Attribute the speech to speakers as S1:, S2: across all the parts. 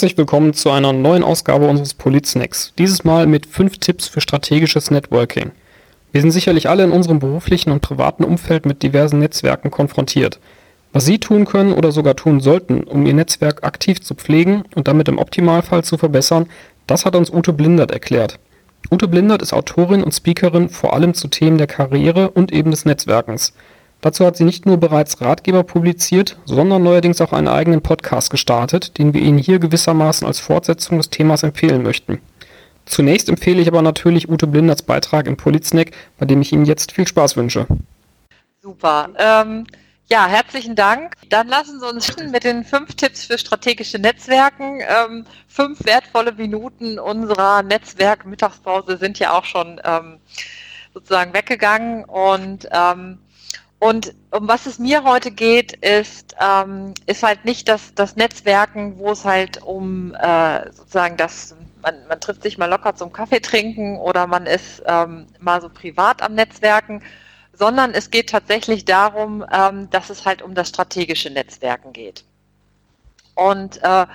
S1: Herzlich willkommen zu einer neuen Ausgabe unseres Politsnacks. Dieses Mal mit fünf Tipps für strategisches Networking. Wir sind sicherlich alle in unserem beruflichen und privaten Umfeld mit diversen Netzwerken konfrontiert. Was Sie tun können oder sogar tun sollten, um Ihr Netzwerk aktiv zu pflegen und damit im Optimalfall zu verbessern, das hat uns Ute Blindert erklärt. Ute Blindert ist Autorin und Speakerin vor allem zu Themen der Karriere und eben des Netzwerkens. Dazu hat sie nicht nur bereits Ratgeber publiziert, sondern neuerdings auch einen eigenen Podcast gestartet, den wir Ihnen hier gewissermaßen als Fortsetzung des Themas empfehlen möchten. Zunächst empfehle ich aber natürlich Ute Blinderts Beitrag im Politsnack, bei dem ich Ihnen jetzt viel Spaß wünsche.
S2: Super. Ähm, ja, herzlichen Dank. Dann lassen Sie uns mit den fünf Tipps für strategische Netzwerken. Ähm, fünf wertvolle Minuten unserer Netzwerk-Mittagspause sind ja auch schon ähm, sozusagen weggegangen und ähm, und um was es mir heute geht, ist, ähm, ist halt nicht das, das Netzwerken, wo es halt um äh, sozusagen das, man, man trifft sich mal locker zum Kaffee trinken oder man ist ähm, mal so privat am Netzwerken, sondern es geht tatsächlich darum, ähm, dass es halt um das strategische Netzwerken geht. Und äh,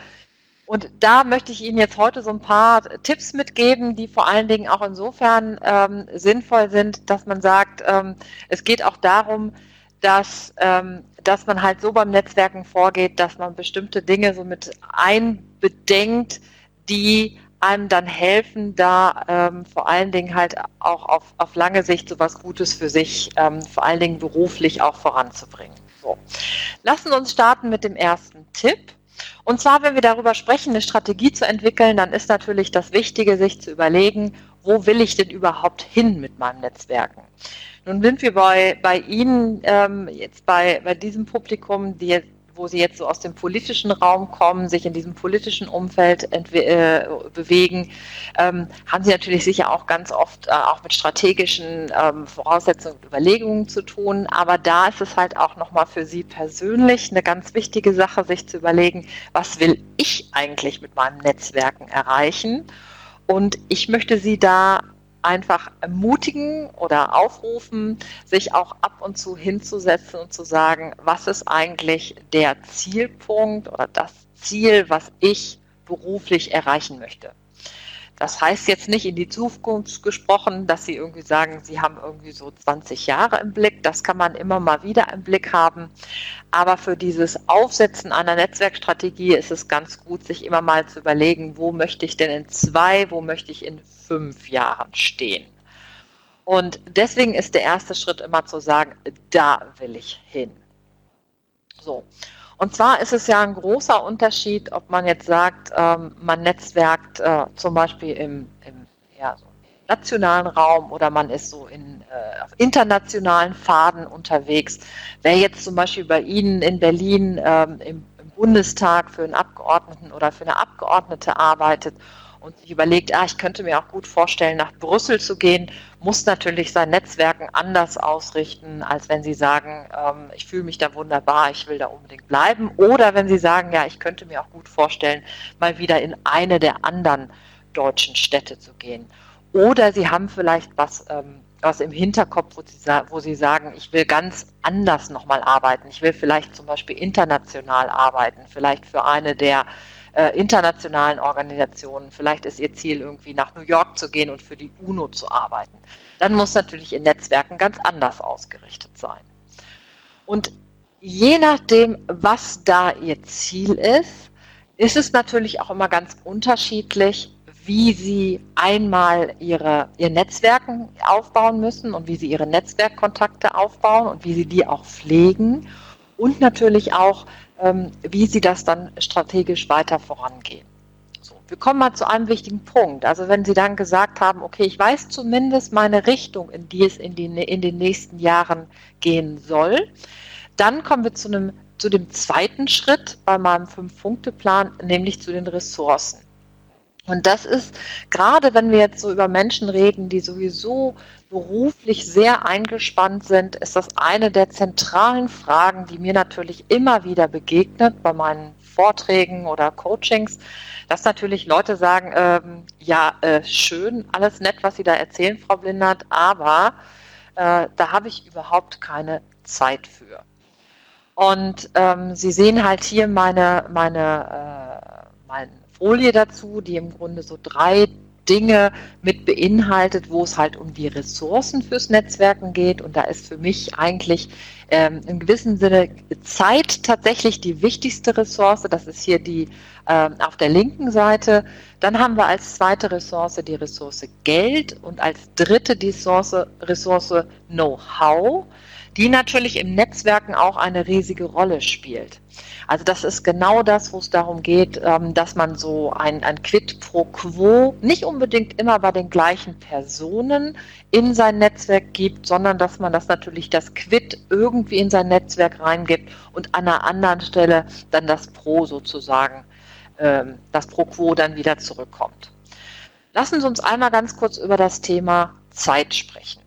S2: und da möchte ich Ihnen jetzt heute so ein paar Tipps mitgeben, die vor allen Dingen auch insofern ähm, sinnvoll sind, dass man sagt, ähm, es geht auch darum, dass, ähm, dass man halt so beim Netzwerken vorgeht, dass man bestimmte Dinge so mit einbedenkt, die einem dann helfen, da ähm, vor allen Dingen halt auch auf, auf lange Sicht so was Gutes für sich, ähm, vor allen Dingen beruflich auch voranzubringen. So. Lassen uns starten mit dem ersten Tipp. Und zwar, wenn wir darüber sprechen, eine Strategie zu entwickeln, dann ist natürlich das Wichtige, sich zu überlegen, wo will ich denn überhaupt hin mit meinem Netzwerken? Nun sind wir bei, bei Ihnen ähm, jetzt bei, bei diesem Publikum, die wo sie jetzt so aus dem politischen Raum kommen, sich in diesem politischen Umfeld äh, bewegen, ähm, haben sie natürlich sicher auch ganz oft äh, auch mit strategischen ähm, Voraussetzungen und Überlegungen zu tun. Aber da ist es halt auch nochmal für sie persönlich eine ganz wichtige Sache, sich zu überlegen, was will ich eigentlich mit meinem Netzwerken erreichen? Und ich möchte Sie da einfach ermutigen oder aufrufen, sich auch ab und zu hinzusetzen und zu sagen, was ist eigentlich der Zielpunkt oder das Ziel, was ich beruflich erreichen möchte. Das heißt jetzt nicht in die Zukunft gesprochen, dass Sie irgendwie sagen, Sie haben irgendwie so 20 Jahre im Blick. Das kann man immer mal wieder im Blick haben. Aber für dieses Aufsetzen einer Netzwerkstrategie ist es ganz gut, sich immer mal zu überlegen, wo möchte ich denn in zwei, wo möchte ich in fünf Jahren stehen. Und deswegen ist der erste Schritt immer zu sagen, da will ich hin. So. Und zwar ist es ja ein großer Unterschied, ob man jetzt sagt, ähm, man netzwerkt äh, zum Beispiel im, im ja, so nationalen Raum oder man ist so in äh, auf internationalen Faden unterwegs. Wer jetzt zum Beispiel bei Ihnen in Berlin ähm, im, im Bundestag für einen Abgeordneten oder für eine Abgeordnete arbeitet und sich überlegt, ah, ich könnte mir auch gut vorstellen, nach Brüssel zu gehen, muss natürlich sein Netzwerken anders ausrichten, als wenn Sie sagen, ähm, ich fühle mich da wunderbar, ich will da unbedingt bleiben. Oder wenn Sie sagen, ja, ich könnte mir auch gut vorstellen, mal wieder in eine der anderen deutschen Städte zu gehen. Oder Sie haben vielleicht was, ähm, was im Hinterkopf, wo Sie, wo Sie sagen, ich will ganz anders nochmal arbeiten. Ich will vielleicht zum Beispiel international arbeiten, vielleicht für eine der äh, internationalen Organisationen. Vielleicht ist ihr Ziel, irgendwie nach New York zu gehen und für die UNO zu arbeiten. Dann muss natürlich in Netzwerken ganz anders ausgerichtet sein. Und je nachdem, was da ihr Ziel ist, ist es natürlich auch immer ganz unterschiedlich, wie sie einmal ihre, ihr Netzwerken aufbauen müssen und wie sie ihre Netzwerkkontakte aufbauen und wie sie die auch pflegen und natürlich auch, ähm, wie sie das dann strategisch weiter vorangehen. So, wir kommen mal zu einem wichtigen Punkt. Also wenn Sie dann gesagt haben, okay, ich weiß zumindest meine Richtung, in die es in, die, in den nächsten Jahren gehen soll, dann kommen wir zu, einem, zu dem zweiten Schritt bei meinem Fünf-Punkte-Plan, nämlich zu den Ressourcen. Und das ist, gerade wenn wir jetzt so über Menschen reden, die sowieso beruflich sehr eingespannt sind, ist das eine der zentralen Fragen, die mir natürlich immer wieder begegnet bei meinen Vorträgen oder Coachings, dass natürlich Leute sagen, ähm, ja, äh, schön, alles nett, was Sie da erzählen, Frau Blindert, aber äh, da habe ich überhaupt keine Zeit für. Und ähm, Sie sehen halt hier meine, meine, äh, meinen Folie dazu, die im Grunde so drei Dinge mit beinhaltet, wo es halt um die Ressourcen fürs Netzwerken geht. Und da ist für mich eigentlich ähm, im gewissen Sinne Zeit tatsächlich die wichtigste Ressource. Das ist hier die ähm, auf der linken Seite. Dann haben wir als zweite Ressource die Ressource Geld und als dritte die Ressource, Ressource Know-how, die natürlich im Netzwerken auch eine riesige Rolle spielt. Also das ist genau das, wo es darum geht, ähm, dass man so ein, ein Quid pro Quo nicht unbedingt immer bei den gleichen Personen in sein Netzwerk gibt, sondern dass man das natürlich das Quid irgendwie in sein Netzwerk reingibt und an einer anderen Stelle dann das Pro sozusagen, ähm, das Pro Quo dann wieder zurückkommt. Lassen Sie uns einmal ganz kurz über das Thema Zeit sprechen.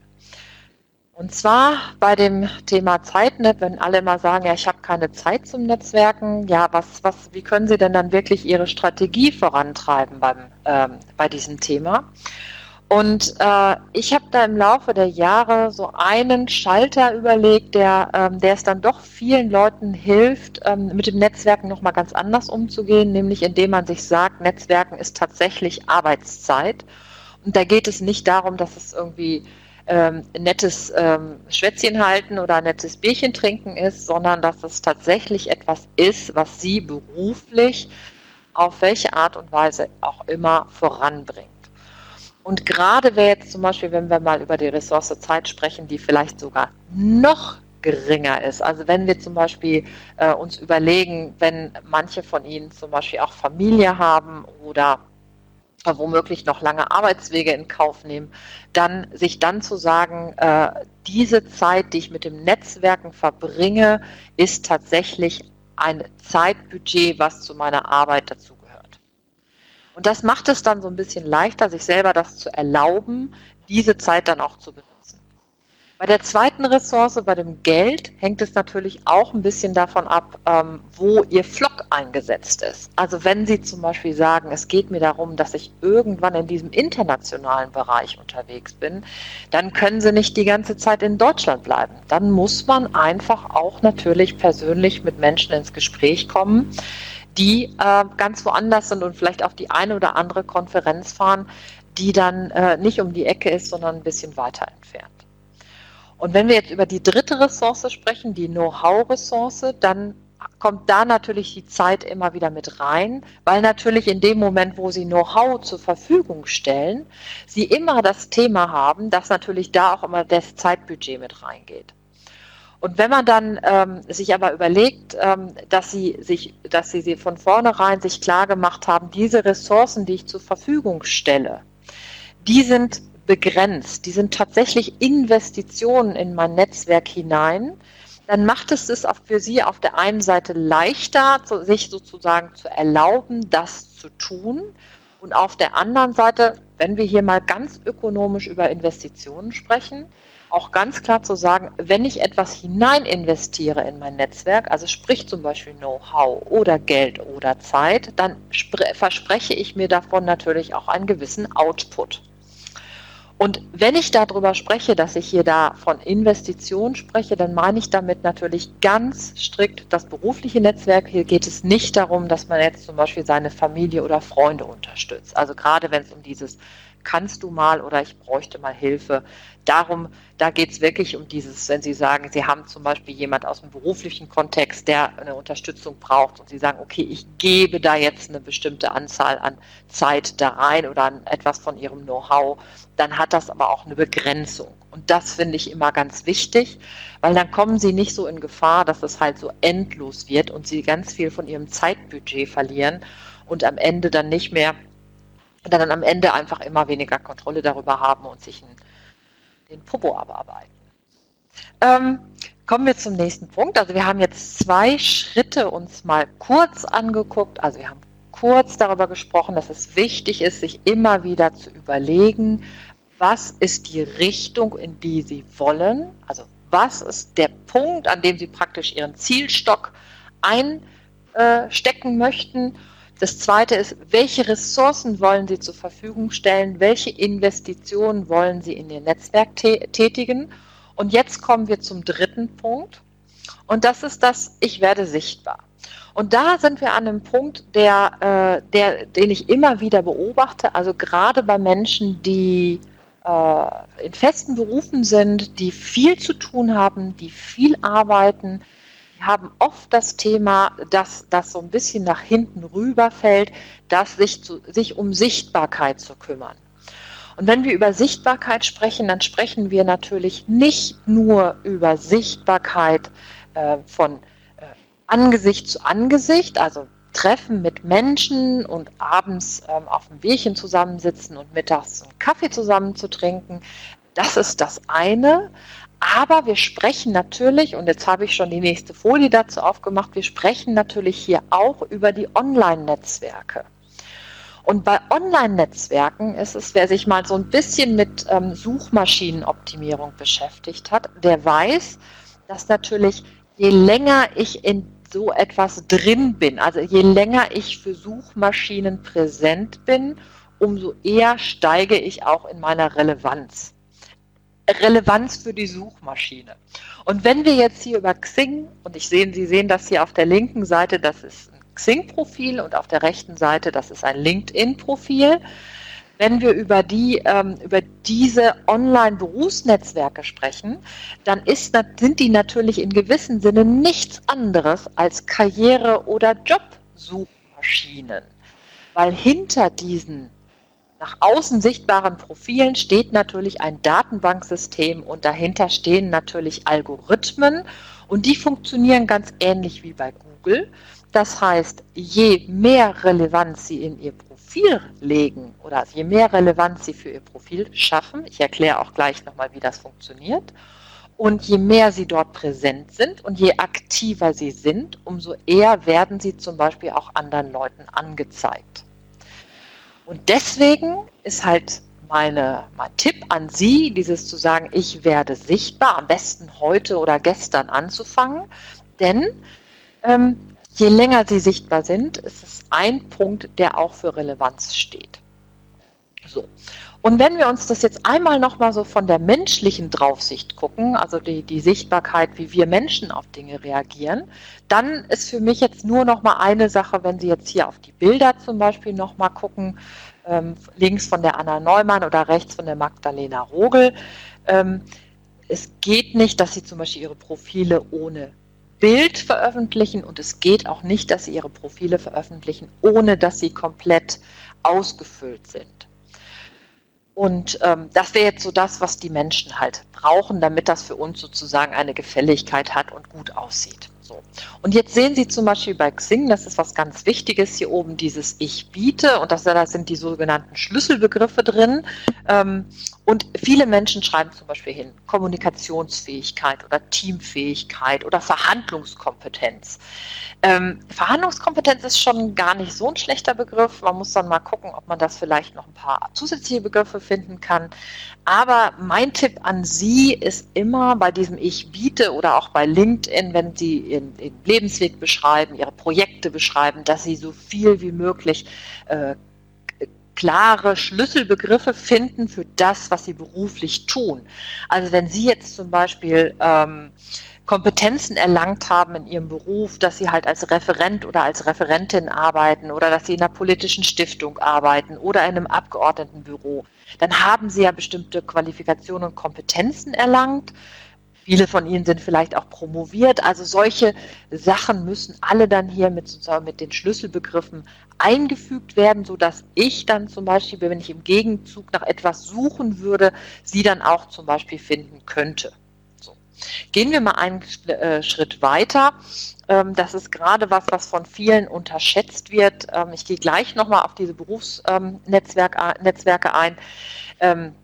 S2: Und zwar bei dem Thema Zeitnet, wenn alle immer sagen, ja, ich habe keine Zeit zum Netzwerken, ja, was, was, wie können Sie denn dann wirklich Ihre Strategie vorantreiben beim, ähm, bei diesem Thema? Und äh, ich habe da im Laufe der Jahre so einen Schalter überlegt, der, ähm, der es dann doch vielen Leuten hilft, ähm, mit dem Netzwerken nochmal ganz anders umzugehen, nämlich indem man sich sagt, Netzwerken ist tatsächlich Arbeitszeit. Und da geht es nicht darum, dass es irgendwie ähm, nettes ähm, Schwätzchen halten oder ein nettes Bierchen trinken ist, sondern dass es tatsächlich etwas ist, was sie beruflich auf welche Art und Weise auch immer voranbringt. Und gerade wer jetzt zum Beispiel, wenn wir mal über die Ressource Zeit sprechen, die vielleicht sogar noch geringer ist. Also wenn wir zum Beispiel äh, uns überlegen, wenn manche von Ihnen zum Beispiel auch Familie haben oder womöglich noch lange Arbeitswege in Kauf nehmen, dann sich dann zu sagen, äh, diese Zeit, die ich mit dem Netzwerken verbringe, ist tatsächlich ein Zeitbudget, was zu meiner Arbeit dazugehört. Und das macht es dann so ein bisschen leichter, sich selber das zu erlauben, diese Zeit dann auch zu benutzen. Bei der zweiten Ressource, bei dem Geld, hängt es natürlich auch ein bisschen davon ab, ähm, wo Ihr Flock eingesetzt ist. Also wenn Sie zum Beispiel sagen, es geht mir darum, dass ich irgendwann in diesem internationalen Bereich unterwegs bin, dann können Sie nicht die ganze Zeit in Deutschland bleiben. Dann muss man einfach auch natürlich persönlich mit Menschen ins Gespräch kommen die äh, ganz woanders sind und vielleicht auf die eine oder andere Konferenz fahren, die dann äh, nicht um die Ecke ist, sondern ein bisschen weiter entfernt. Und wenn wir jetzt über die dritte Ressource sprechen, die Know-how-Ressource, dann kommt da natürlich die Zeit immer wieder mit rein, weil natürlich in dem Moment, wo Sie Know-how zur Verfügung stellen, Sie immer das Thema haben, dass natürlich da auch immer das Zeitbudget mit reingeht. Und wenn man dann ähm, sich aber überlegt, ähm, dass sie sich, dass sie, sie von vornherein sich klar gemacht haben, diese Ressourcen, die ich zur Verfügung stelle, die sind begrenzt, die sind tatsächlich Investitionen in mein Netzwerk hinein, dann macht es es auch für Sie auf der einen Seite leichter, sich sozusagen zu erlauben, das zu tun. Und auf der anderen Seite, wenn wir hier mal ganz ökonomisch über Investitionen sprechen, auch ganz klar zu sagen, wenn ich etwas hinein investiere in mein Netzwerk, also sprich zum Beispiel Know-how oder Geld oder Zeit, dann verspreche ich mir davon natürlich auch einen gewissen Output. Und wenn ich darüber spreche, dass ich hier da von Investitionen spreche, dann meine ich damit natürlich ganz strikt das berufliche Netzwerk. Hier geht es nicht darum, dass man jetzt zum Beispiel seine Familie oder Freunde unterstützt. Also gerade wenn es um dieses kannst du mal oder ich bräuchte mal Hilfe. Darum, da geht es wirklich um dieses, wenn Sie sagen, Sie haben zum Beispiel jemand aus dem beruflichen Kontext, der eine Unterstützung braucht und Sie sagen, okay, ich gebe da jetzt eine bestimmte Anzahl an Zeit da rein oder an etwas von Ihrem Know-how, dann hat das aber auch eine Begrenzung. Und das finde ich immer ganz wichtig, weil dann kommen Sie nicht so in Gefahr, dass es halt so endlos wird und Sie ganz viel von Ihrem Zeitbudget verlieren und am Ende dann nicht mehr dann am Ende einfach immer weniger Kontrolle darüber haben und sich einen, den Popo abarbeiten. Ähm, kommen wir zum nächsten Punkt. Also wir haben jetzt zwei Schritte uns mal kurz angeguckt. Also wir haben kurz darüber gesprochen, dass es wichtig ist, sich immer wieder zu überlegen, was ist die Richtung, in die Sie wollen. Also was ist der Punkt, an dem Sie praktisch Ihren Zielstock einstecken möchten das zweite ist, welche Ressourcen wollen Sie zur Verfügung stellen? Welche Investitionen wollen Sie in Ihr Netzwerk tätigen? Und jetzt kommen wir zum dritten Punkt. Und das ist das, ich werde sichtbar. Und da sind wir an einem Punkt, der, äh, der, den ich immer wieder beobachte, also gerade bei Menschen, die äh, in festen Berufen sind, die viel zu tun haben, die viel arbeiten, die haben oft das Thema, dass das so ein bisschen nach hinten rüberfällt, dass sich, zu, sich um Sichtbarkeit zu kümmern. Und wenn wir über Sichtbarkeit sprechen, dann sprechen wir natürlich nicht nur über Sichtbarkeit äh, von äh, Angesicht zu Angesicht, also Treffen mit Menschen und abends ähm, auf dem Bierchen zusammensitzen und mittags einen Kaffee zusammen zu trinken. Das ist das eine. Aber wir sprechen natürlich, und jetzt habe ich schon die nächste Folie dazu aufgemacht, wir sprechen natürlich hier auch über die Online-Netzwerke. Und bei Online-Netzwerken ist es, wer sich mal so ein bisschen mit ähm, Suchmaschinenoptimierung beschäftigt hat, der weiß, dass natürlich je länger ich in so etwas drin bin, also je länger ich für Suchmaschinen präsent bin, umso eher steige ich auch in meiner Relevanz. Relevanz für die Suchmaschine. Und wenn wir jetzt hier über Xing, und ich sehe, Sie sehen das hier auf der linken Seite, das ist Xing-Profil und auf der rechten Seite, das ist ein LinkedIn-Profil. Wenn wir über, die, ähm, über diese Online-Berufsnetzwerke sprechen, dann ist, sind die natürlich in gewissem Sinne nichts anderes als Karriere- oder Jobsuchmaschinen. Weil hinter diesen nach außen sichtbaren Profilen steht natürlich ein Datenbanksystem und dahinter stehen natürlich Algorithmen und die funktionieren ganz ähnlich wie bei Google. Das heißt, je mehr Relevanz Sie in Ihr Profil legen oder je mehr Relevanz Sie für Ihr Profil schaffen, ich erkläre auch gleich nochmal, wie das funktioniert, und je mehr Sie dort präsent sind und je aktiver Sie sind, umso eher werden Sie zum Beispiel auch anderen Leuten angezeigt. Und deswegen ist halt meine, mein Tipp an Sie, dieses zu sagen, ich werde sichtbar, am besten heute oder gestern anzufangen, denn ähm, Je länger sie sichtbar sind, ist es ein Punkt, der auch für Relevanz steht. So. Und wenn wir uns das jetzt einmal nochmal so von der menschlichen Draufsicht gucken, also die, die Sichtbarkeit, wie wir Menschen auf Dinge reagieren, dann ist für mich jetzt nur nochmal eine Sache, wenn Sie jetzt hier auf die Bilder zum Beispiel nochmal gucken, ähm, links von der Anna Neumann oder rechts von der Magdalena Rogel. Ähm, es geht nicht, dass Sie zum Beispiel Ihre Profile ohne Bild veröffentlichen und es geht auch nicht, dass sie ihre Profile veröffentlichen, ohne dass sie komplett ausgefüllt sind. Und ähm, das wäre jetzt so das, was die Menschen halt brauchen, damit das für uns sozusagen eine Gefälligkeit hat und gut aussieht. So. Und jetzt sehen Sie zum Beispiel bei Xing, das ist was ganz Wichtiges, hier oben dieses Ich biete und das, da sind die sogenannten Schlüsselbegriffe drin. Ähm, und viele Menschen schreiben zum Beispiel hin Kommunikationsfähigkeit oder Teamfähigkeit oder Verhandlungskompetenz. Ähm, Verhandlungskompetenz ist schon gar nicht so ein schlechter Begriff. Man muss dann mal gucken, ob man das vielleicht noch ein paar zusätzliche Begriffe finden kann. Aber mein Tipp an Sie ist immer bei diesem Ich biete oder auch bei LinkedIn, wenn Sie Ihren, Ihren Lebensweg beschreiben, Ihre Projekte beschreiben, dass Sie so viel wie möglich äh, klare Schlüsselbegriffe finden für das, was sie beruflich tun. Also wenn Sie jetzt zum Beispiel ähm, Kompetenzen erlangt haben in ihrem Beruf, dass sie halt als Referent oder als Referentin arbeiten oder dass sie in einer politischen Stiftung arbeiten oder in einem Abgeordnetenbüro, dann haben sie ja bestimmte Qualifikationen und Kompetenzen erlangt. Viele von ihnen sind vielleicht auch promoviert. Also solche Sachen müssen alle dann hier mit, sozusagen mit den Schlüsselbegriffen eingefügt werden, sodass ich dann zum Beispiel, wenn ich im Gegenzug nach etwas suchen würde, sie dann auch zum Beispiel finden könnte. So. Gehen wir mal einen äh, Schritt weiter. Ähm, das ist gerade was, was von vielen unterschätzt wird. Ähm, ich gehe gleich nochmal auf diese Berufsnetzwerke ähm, ein.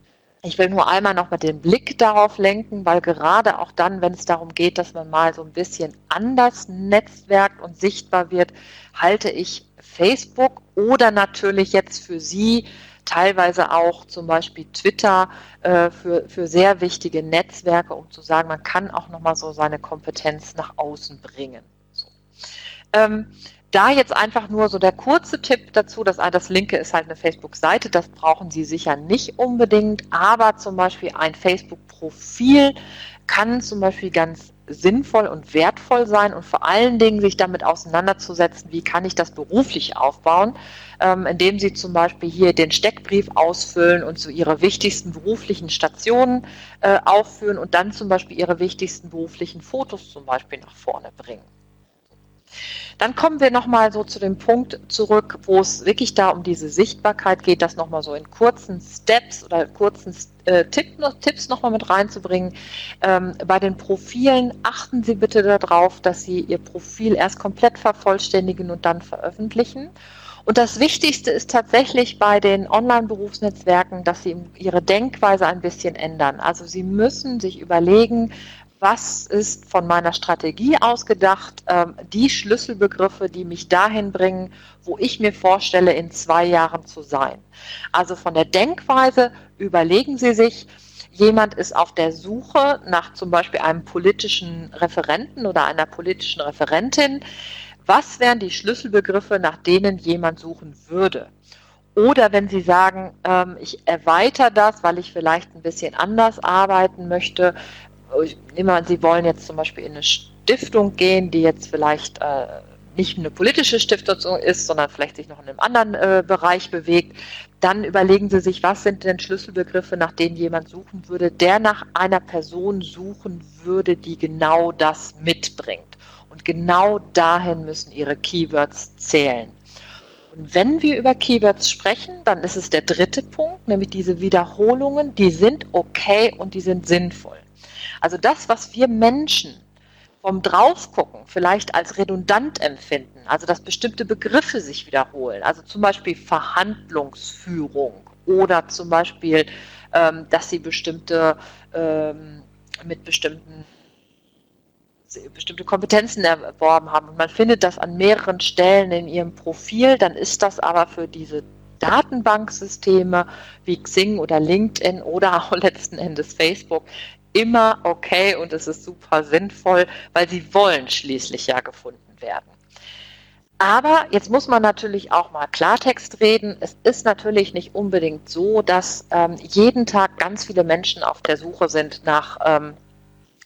S2: Ich will nur einmal noch mal den Blick darauf lenken, weil gerade auch dann, wenn es darum geht, dass man mal so ein bisschen anders netzwerkt und sichtbar wird, halte ich Facebook oder natürlich jetzt für Sie teilweise auch zum Beispiel Twitter äh, für, für sehr wichtige Netzwerke, um zu sagen, man kann auch noch mal so seine Kompetenz nach außen bringen. So. Ähm, da jetzt einfach nur so der kurze Tipp dazu, dass das linke ist halt eine Facebook-Seite, das brauchen Sie sicher nicht unbedingt, aber zum Beispiel ein Facebook-Profil kann zum Beispiel ganz sinnvoll und wertvoll sein und vor allen Dingen sich damit auseinanderzusetzen, wie kann ich das beruflich aufbauen, ähm, indem Sie zum Beispiel hier den Steckbrief ausfüllen und so Ihre wichtigsten beruflichen Stationen äh, aufführen und dann zum Beispiel Ihre wichtigsten beruflichen Fotos zum Beispiel nach vorne bringen. Dann kommen wir nochmal so zu dem Punkt zurück, wo es wirklich da um diese Sichtbarkeit geht, das nochmal so in kurzen Steps oder kurzen äh, Tipp, Tipps nochmal mit reinzubringen. Ähm, bei den Profilen achten Sie bitte darauf, dass Sie Ihr Profil erst komplett vervollständigen und dann veröffentlichen. Und das Wichtigste ist tatsächlich bei den Online-Berufsnetzwerken, dass Sie Ihre Denkweise ein bisschen ändern. Also Sie müssen sich überlegen, was ist von meiner Strategie ausgedacht, ähm, die Schlüsselbegriffe, die mich dahin bringen, wo ich mir vorstelle, in zwei Jahren zu sein. Also von der Denkweise überlegen Sie sich, jemand ist auf der Suche nach zum Beispiel einem politischen Referenten oder einer politischen Referentin. Was wären die Schlüsselbegriffe, nach denen jemand suchen würde? Oder wenn Sie sagen, ähm, ich erweitere das, weil ich vielleicht ein bisschen anders arbeiten möchte, nehme an, Sie wollen jetzt zum Beispiel in eine Stiftung gehen, die jetzt vielleicht äh, nicht eine politische Stiftung ist, sondern vielleicht sich noch in einem anderen äh, Bereich bewegt, dann überlegen Sie sich, was sind denn Schlüsselbegriffe, nach denen jemand suchen würde, der nach einer Person suchen würde, die genau das mitbringt. Und genau dahin müssen Ihre Keywords zählen. Und wenn wir über Keywords sprechen, dann ist es der dritte Punkt, nämlich diese Wiederholungen, die sind okay und die sind sinnvoll. Also das, was wir Menschen vom Draufgucken vielleicht als redundant empfinden, also dass bestimmte Begriffe sich wiederholen, also zum Beispiel Verhandlungsführung oder zum Beispiel, ähm, dass sie bestimmte ähm, mit bestimmten bestimmte Kompetenzen erworben haben. Und man findet das an mehreren Stellen in ihrem Profil, dann ist das aber für diese Datenbanksysteme wie Xing oder LinkedIn oder auch letzten Endes Facebook immer okay und es ist super sinnvoll, weil sie wollen schließlich ja gefunden werden. Aber jetzt muss man natürlich auch mal Klartext reden. Es ist natürlich nicht unbedingt so, dass ähm, jeden Tag ganz viele Menschen auf der Suche sind nach, ähm,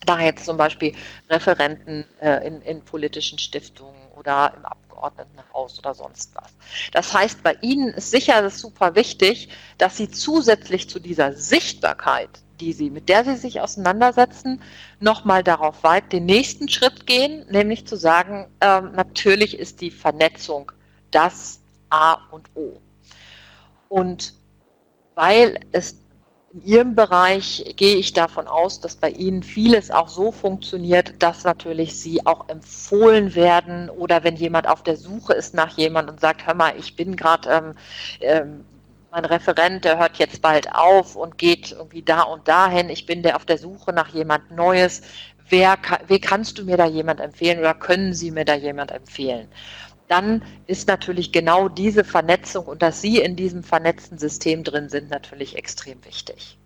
S2: da jetzt zum Beispiel Referenten äh, in, in politischen Stiftungen oder im Abgeordnetenhaus oder sonst was. Das heißt, bei Ihnen ist sicher das super wichtig, dass Sie zusätzlich zu dieser Sichtbarkeit die sie, mit der sie sich auseinandersetzen, nochmal darauf weit den nächsten Schritt gehen, nämlich zu sagen, äh, natürlich ist die Vernetzung das A und O. Und weil es in Ihrem Bereich gehe ich davon aus, dass bei Ihnen vieles auch so funktioniert, dass natürlich Sie auch empfohlen werden oder wenn jemand auf der Suche ist nach jemand und sagt, hör mal, ich bin gerade ähm, ähm, mein Referent, der hört jetzt bald auf und geht irgendwie da und dahin. Ich bin der auf der Suche nach jemand Neues. Wer, wer kannst du mir da jemand empfehlen oder können Sie mir da jemand empfehlen? Dann ist natürlich genau diese Vernetzung und dass Sie in diesem vernetzten System drin sind, natürlich extrem wichtig.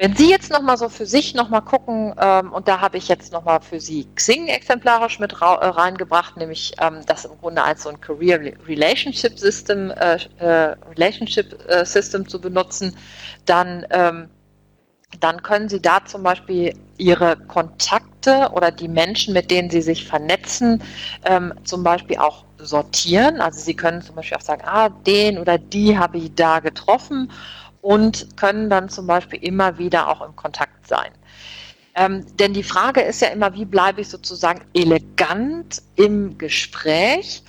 S2: Wenn Sie jetzt nochmal so für sich nochmal gucken, ähm, und da habe ich jetzt nochmal für Sie Xing exemplarisch mit äh, reingebracht, nämlich ähm, das im Grunde als so ein Career Relationship System, äh, äh, Relationship äh, System zu benutzen, dann, ähm, dann können Sie da zum Beispiel Ihre Kontakte oder die Menschen, mit denen Sie sich vernetzen, ähm, zum Beispiel auch sortieren. Also Sie können zum Beispiel auch sagen, ah, den oder die habe ich da getroffen und können dann zum Beispiel immer wieder auch im Kontakt sein. Ähm, denn die Frage ist ja immer, wie bleibe ich sozusagen elegant im Gespräch?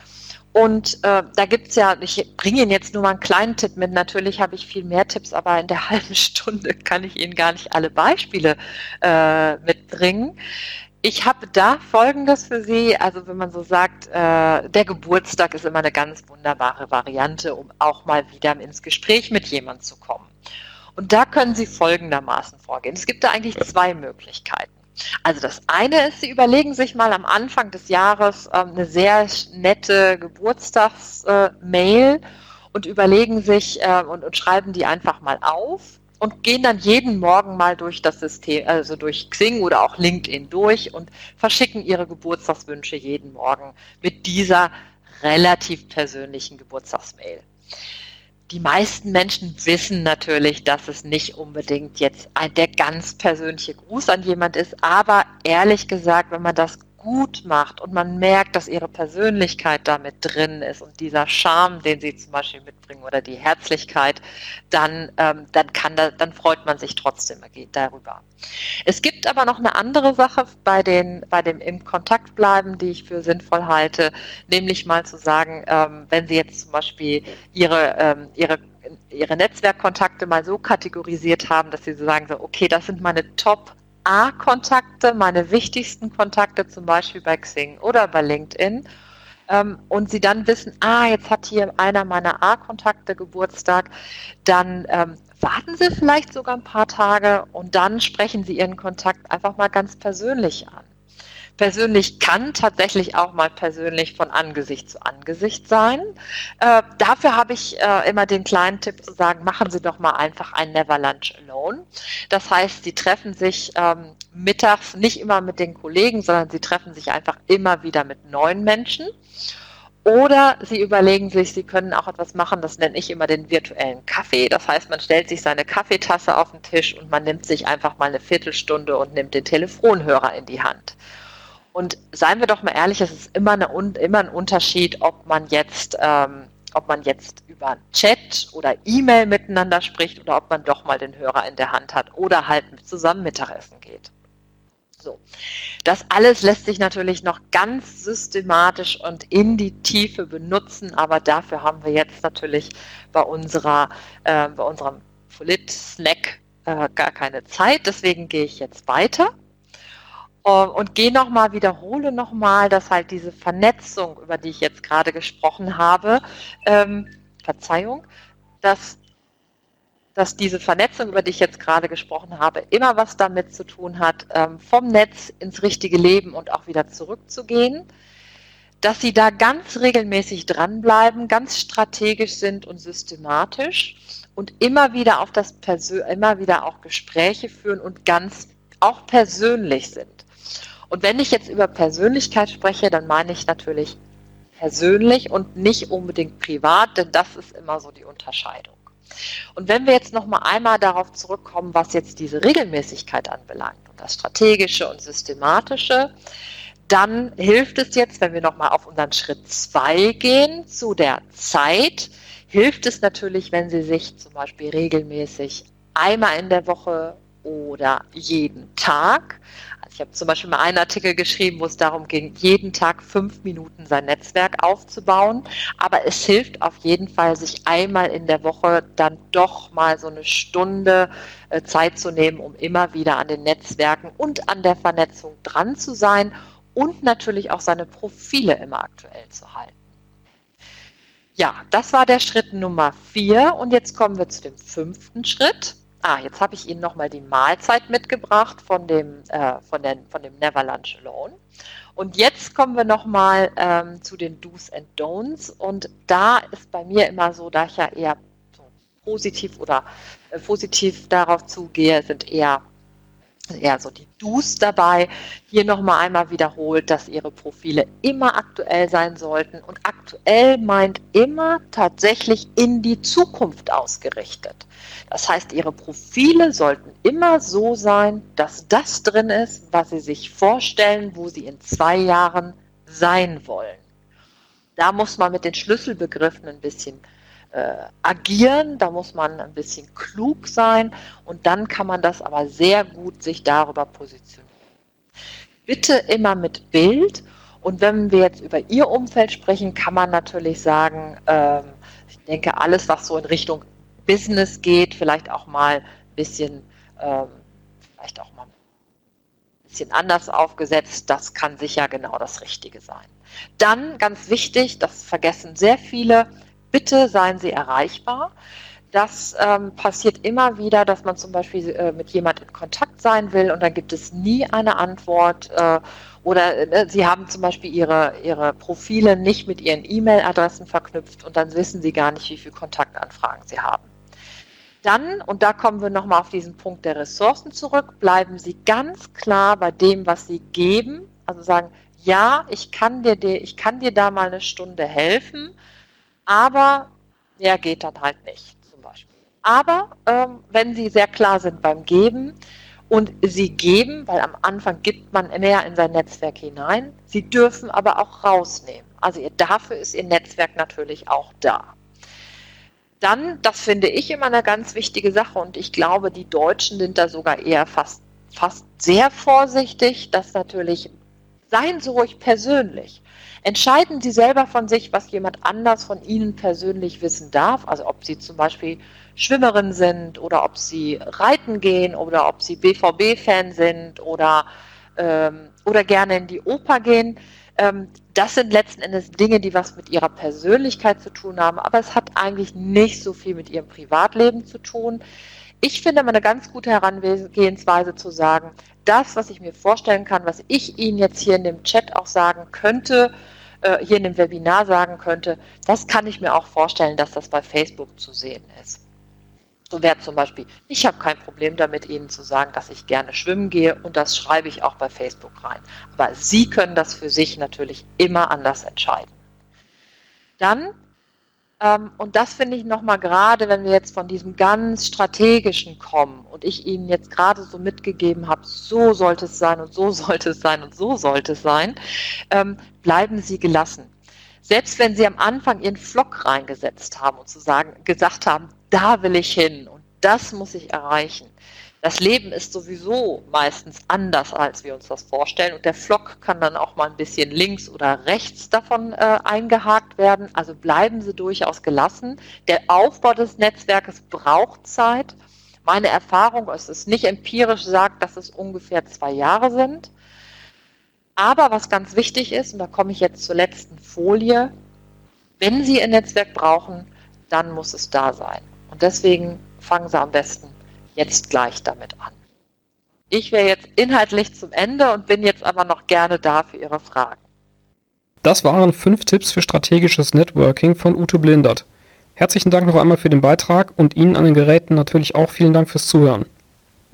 S2: Und äh, da gibt es ja, ich bringe Ihnen jetzt nur mal einen kleinen Tipp mit. Natürlich habe ich viel mehr Tipps, aber in der halben Stunde kann ich Ihnen gar nicht alle Beispiele äh, mitbringen. Ich habe da Folgendes für Sie. Also wenn man so sagt, äh, der Geburtstag ist immer eine ganz wunderbare Variante, um auch mal wieder ins Gespräch mit jemandem zu kommen. Und da können Sie folgendermaßen vorgehen. Es gibt da eigentlich zwei Möglichkeiten. Also das eine ist, Sie überlegen sich mal am Anfang des Jahres äh, eine sehr nette Geburtstagsmail äh, und überlegen sich äh, und, und schreiben die einfach mal auf und gehen dann jeden Morgen mal durch das System, also durch Xing oder auch LinkedIn durch und verschicken ihre Geburtstagswünsche jeden Morgen mit dieser relativ persönlichen Geburtstagsmail. die meisten Menschen wissen natürlich, dass es nicht unbedingt jetzt ein, der ganz persönliche Gruß an jemand ist, aber ehrlich gesagt, wenn man das gut macht und man merkt, dass ihre Persönlichkeit damit drin ist und dieser Charme, den sie zum Beispiel mitbringen oder die Herzlichkeit, dann, ähm, dann kann da, dann freut man sich trotzdem darüber. Es gibt aber noch eine andere Sache bei den, bei dem im Kontakt bleiben, die ich für sinnvoll halte, nämlich mal zu sagen, ähm, wenn Sie jetzt zum Beispiel Ihre, ähm, Ihre ihre Netzwerkkontakte mal so kategorisiert haben, dass sie so sagen, so, okay, das sind meine Top A-Kontakte, meine wichtigsten Kontakte zum Beispiel bei Xing oder bei LinkedIn. Ähm, und sie dann wissen, ah, jetzt hat hier einer meiner A-Kontakte Geburtstag, dann ähm, warten Sie vielleicht sogar ein paar Tage und dann sprechen Sie Ihren Kontakt einfach mal ganz persönlich an persönlich kann tatsächlich auch mal persönlich von Angesicht zu Angesicht sein. Äh, dafür habe ich äh, immer den kleinen Tipp zu sagen, machen Sie doch mal einfach ein Never Lunch Alone. Das heißt, Sie treffen sich ähm, mittags nicht immer mit den Kollegen, sondern Sie treffen sich einfach immer wieder mit neuen Menschen. Oder Sie überlegen sich, Sie können auch etwas machen, das nenne ich immer den virtuellen Kaffee. Das heißt, man stellt sich seine Kaffeetasse auf den Tisch und man nimmt sich einfach mal eine Viertelstunde und nimmt den Telefonhörer in die Hand. Und seien wir doch mal ehrlich, es ist immer, eine, immer ein Unterschied, ob man jetzt, ähm, ob man jetzt über Chat oder E-Mail miteinander spricht oder ob man doch mal den Hörer in der Hand hat oder halt zusammen Mittagessen geht. So. Das alles lässt sich natürlich noch ganz systematisch und in die Tiefe benutzen, aber dafür haben wir jetzt natürlich bei unserer, äh, bei unserem Folit-Snack äh, gar keine Zeit. Deswegen gehe ich jetzt weiter und gehe nochmal, wiederhole nochmal, dass halt diese Vernetzung, über die ich jetzt gerade gesprochen habe, ähm, Verzeihung, dass, dass diese Vernetzung, über die ich jetzt gerade gesprochen habe, immer was damit zu tun hat, ähm, vom Netz ins richtige Leben und auch wieder zurückzugehen, dass sie da ganz regelmäßig dranbleiben, ganz strategisch sind und systematisch und immer wieder auf das Persö immer wieder auch Gespräche führen und ganz auch persönlich sind. Und wenn ich jetzt über Persönlichkeit spreche, dann meine ich natürlich persönlich und nicht unbedingt privat, denn das ist immer so die Unterscheidung. Und wenn wir jetzt noch mal einmal darauf zurückkommen, was jetzt diese Regelmäßigkeit anbelangt und das strategische und systematische, dann hilft es jetzt, wenn wir noch mal auf unseren Schritt 2 gehen, zu der Zeit, hilft es natürlich, wenn Sie sich zum Beispiel regelmäßig einmal in der Woche oder jeden Tag ich habe zum Beispiel mal einen Artikel geschrieben, wo es darum ging, jeden Tag fünf Minuten sein Netzwerk aufzubauen. Aber es hilft auf jeden Fall, sich einmal in der Woche dann doch mal so eine Stunde äh, Zeit zu nehmen, um immer wieder an den Netzwerken und an der Vernetzung dran zu sein und natürlich auch seine Profile immer aktuell zu halten. Ja, das war der Schritt Nummer vier und jetzt kommen wir zu dem fünften Schritt. Ah, jetzt habe ich Ihnen nochmal die Mahlzeit mitgebracht von dem, äh, von, den, von dem Never Lunch Alone. Und jetzt kommen wir nochmal ähm, zu den Do's and Don'ts. Und da ist bei mir immer so, da ich ja eher so positiv oder äh, positiv darauf zugehe, sind eher eher so die Do's dabei. Hier nochmal einmal wiederholt, dass Ihre Profile immer aktuell sein sollten. Und aktuell meint immer tatsächlich in die Zukunft ausgerichtet. Das heißt, Ihre Profile sollten immer so sein, dass das drin ist, was Sie sich vorstellen, wo Sie in zwei Jahren sein wollen. Da muss man mit den Schlüsselbegriffen ein bisschen äh, agieren, da muss man ein bisschen klug sein und dann kann man das aber sehr gut sich darüber positionieren. Bitte immer mit Bild und wenn wir jetzt über Ihr Umfeld sprechen, kann man natürlich sagen, ähm, ich denke, alles, was so in Richtung Business geht, vielleicht auch mal ein bisschen, ähm, vielleicht auch mal ein bisschen anders aufgesetzt, das kann sicher genau das Richtige sein. Dann ganz wichtig, das vergessen sehr viele, bitte seien Sie erreichbar. Das ähm, passiert immer wieder, dass man zum Beispiel äh, mit jemand in Kontakt sein will und dann gibt es nie eine Antwort. Äh, oder äh, Sie haben zum Beispiel Ihre, Ihre Profile nicht mit Ihren E-Mail-Adressen verknüpft und dann wissen Sie gar nicht, wie viele Kontaktanfragen Sie haben. Dann, und da kommen wir nochmal auf diesen Punkt der Ressourcen zurück, bleiben Sie ganz klar bei dem, was Sie geben. Also sagen, ja, ich kann dir, ich kann dir da mal eine Stunde helfen aber Mehr geht dann halt nicht, zum Beispiel. Aber ähm, wenn Sie sehr klar sind beim Geben und Sie geben, weil am Anfang gibt man mehr in sein Netzwerk hinein, Sie dürfen aber auch rausnehmen. Also dafür ist Ihr Netzwerk natürlich auch da. Dann, das finde ich immer eine ganz wichtige Sache und ich glaube, die Deutschen sind da sogar eher fast, fast sehr vorsichtig, dass natürlich, seien Sie ruhig persönlich. Entscheiden Sie selber von sich, was jemand anders von Ihnen persönlich wissen darf. Also ob Sie zum Beispiel Schwimmerin sind oder ob Sie reiten gehen oder ob Sie BVB-Fan sind oder, ähm, oder gerne in die Oper gehen. Ähm, das sind letzten Endes Dinge, die was mit ihrer Persönlichkeit zu tun haben, aber es hat eigentlich nicht so viel mit ihrem Privatleben zu tun. Ich finde immer eine ganz gute Herangehensweise zu sagen, das, was ich mir vorstellen kann, was ich Ihnen jetzt hier in dem Chat auch sagen könnte, äh, hier in dem Webinar sagen könnte, das kann ich mir auch vorstellen, dass das bei Facebook zu sehen ist. So wäre zum Beispiel, ich habe kein Problem damit, Ihnen zu sagen, dass ich gerne schwimmen gehe und das schreibe ich auch bei Facebook rein. Aber Sie können das für sich natürlich immer anders entscheiden. Dann, und das finde ich nochmal gerade, wenn wir jetzt von diesem ganz strategischen kommen und ich Ihnen jetzt gerade so mitgegeben habe, so sollte es sein und so sollte es sein und so sollte es sein, ähm, bleiben Sie gelassen selbst wenn sie am Anfang ihren Flock reingesetzt haben und zu sagen, gesagt haben, da will ich hin und das muss ich erreichen. Das Leben ist sowieso meistens anders, als wir uns das vorstellen. Und der Flock kann dann auch mal ein bisschen links oder rechts davon äh, eingehakt werden. Also bleiben Sie durchaus gelassen. Der Aufbau des Netzwerkes braucht Zeit. Meine Erfahrung, es ist nicht empirisch, sagt, dass es ungefähr zwei Jahre sind. Aber was ganz wichtig ist, und da komme ich jetzt zur letzten Folie, wenn Sie ein Netzwerk brauchen, dann muss es da sein. Und deswegen fangen Sie am besten jetzt gleich damit an. Ich wäre jetzt inhaltlich zum Ende und bin jetzt aber noch gerne da für Ihre Fragen.
S1: Das waren fünf Tipps für strategisches Networking von Ute Blindert. Herzlichen Dank noch einmal für den Beitrag und Ihnen an den Geräten natürlich auch vielen Dank fürs Zuhören.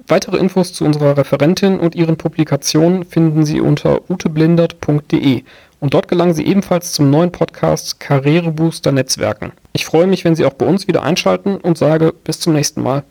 S1: Weitere Infos zu unserer Referentin und ihren Publikationen finden Sie unter uteblindert.de und dort gelangen Sie ebenfalls zum neuen Podcast Karrierebooster Netzwerken. Ich freue mich, wenn Sie auch bei uns wieder einschalten und sage bis zum nächsten Mal.